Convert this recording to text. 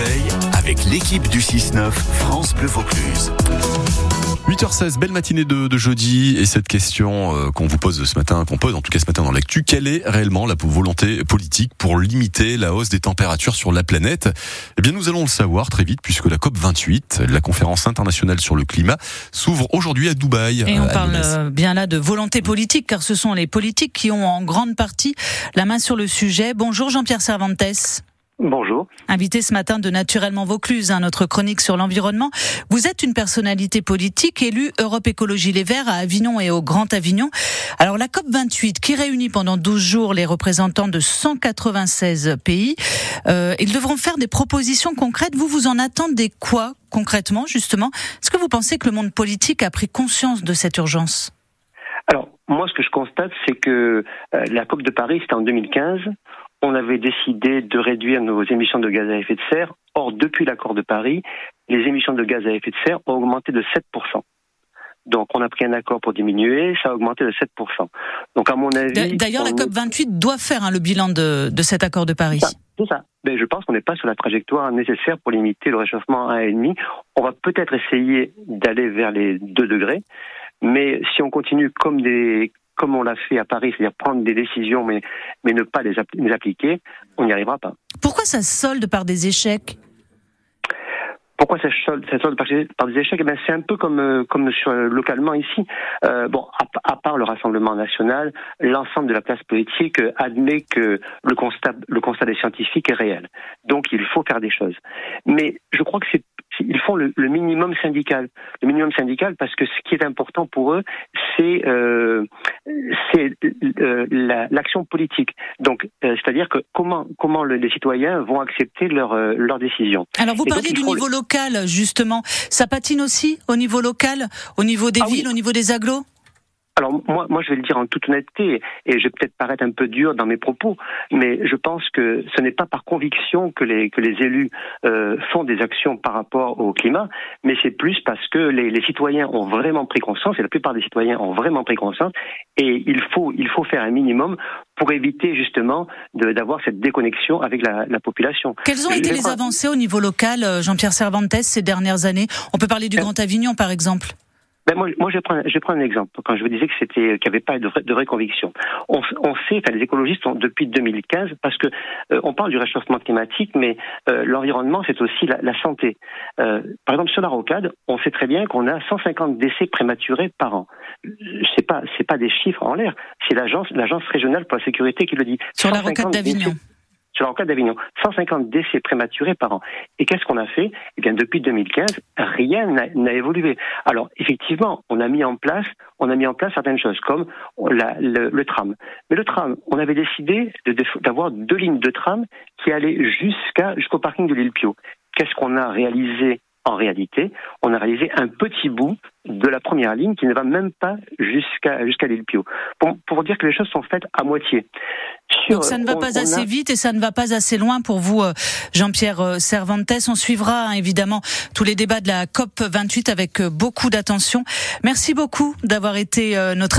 réveil avec l'équipe du 6-9 France Bleu Vaucluse. 8h16, belle matinée de, jeudi et cette question euh, qu'on vous pose ce matin, qu'on pose en tout cas ce matin dans l'actu, quelle est réellement la volonté politique pour limiter la hausse des températures sur la planète? Eh bien nous allons le savoir très vite puisque la COP 28, la conférence internationale sur le climat, s'ouvre aujourd'hui à Dubaï. Et on parle euh, bien là de volonté politique car ce sont les politiques qui ont en grande partie la main sur le sujet. Bonjour Jean-Pierre Cervantes. Bonjour. Invité ce matin de Naturellement Vaucluse, hein, notre chronique sur l'environnement. Vous êtes une personnalité politique élue Europe Écologie Les Verts à Avignon et au Grand Avignon. Alors la COP 28 qui réunit pendant 12 jours les représentants de 196 pays, euh, ils devront faire des propositions concrètes. Vous vous en attendez quoi concrètement justement? Est-ce que vous pensez que le monde politique a pris conscience de cette urgence? Alors, moi, ce que je constate, c'est que euh, la COP de Paris, c'était en 2015 on avait décidé de réduire nos émissions de gaz à effet de serre. Or, depuis l'accord de Paris, les émissions de gaz à effet de serre ont augmenté de 7%. Donc, on a pris un accord pour diminuer, ça a augmenté de 7%. Donc, à mon avis. D'ailleurs, la COP28 doit faire hein, le bilan de, de, cet accord de Paris. C'est ça. Mais je pense qu'on n'est pas sur la trajectoire nécessaire pour limiter le réchauffement à 1,5. On va peut-être essayer d'aller vers les 2 degrés. Mais si on continue comme des, comme on l'a fait à Paris, c'est-à-dire prendre des décisions mais, mais ne pas les, appliquer, on n'y arrivera pas. Pourquoi ça solde par des échecs? Pourquoi ça solde, ça solde par, des échecs? Eh ben, C'est un peu comme, euh, comme sur, euh, localement ici. Euh, bon, à, part le Rassemblement national, l'ensemble de la classe politique admet que le constat, le constat des scientifiques est réel. Donc il faut faire des choses. Mais je crois que c'est ils font le, minimum syndical. Le minimum syndical parce que ce qui est important pour eux, c'est euh, euh l'action politique. Donc, euh, c'est-à-dire que comment comment les citoyens vont accepter leurs euh, leurs décisions. Alors vous parlez du niveau local justement. Ça patine aussi au niveau local, au niveau des ah villes, au niveau des agglos. Alors moi, moi, je vais le dire en toute honnêteté, et je vais peut-être paraître un peu dur dans mes propos, mais je pense que ce n'est pas par conviction que les que les élus euh, font des actions par rapport au climat, mais c'est plus parce que les, les, citoyens ont vraiment pris conscience, et la plupart des citoyens ont vraiment pris conscience, et il faut il faut faire un minimum pour éviter justement d'avoir cette déconnexion avec la, la population. Quelles ont été les avancées au niveau local, euh, Jean-Pierre Cervantes, ces dernières années? On peut parler du euh, Grand Avignon, par exemple. Ben moi, moi, je prends, je prends un exemple. Quand je vous disais que c'était, qu'il n'y avait pas de vraie, de vraie conviction, on, on sait, enfin, les écologistes ont, depuis 2015, parce que euh, on parle du réchauffement climatique, mais euh, l'environnement, c'est aussi la, la santé. Euh, par exemple, sur la rocade, on sait très bien qu'on a 150 décès prématurés par an. C'est pas, c'est pas des chiffres en l'air. C'est l'agence, l'agence régionale pour la sécurité qui le dit. Sur la rocade d'Avignon sur rocade d'Avignon. 150 décès prématurés par an. Et qu'est-ce qu'on a fait? Eh bien, depuis 2015, rien n'a évolué. Alors, effectivement, on a mis en place, on a mis en place certaines choses, comme le, tram. Mais le tram, on avait décidé d'avoir deux lignes de tram qui allaient jusqu'au parking de l'île Pio. Qu'est-ce qu'on a réalisé? En réalité, on a réalisé un petit bout de la première ligne qui ne va même pas jusqu'à jusqu'à l'île Pio. Pour, pour, dire que les choses sont faites à moitié. Donc ça ne va pas assez vite et ça ne va pas assez loin pour vous, euh, Jean-Pierre euh, Cervantes. On suivra hein, évidemment tous les débats de la COP 28 avec euh, beaucoup d'attention. Merci beaucoup d'avoir été notre invité.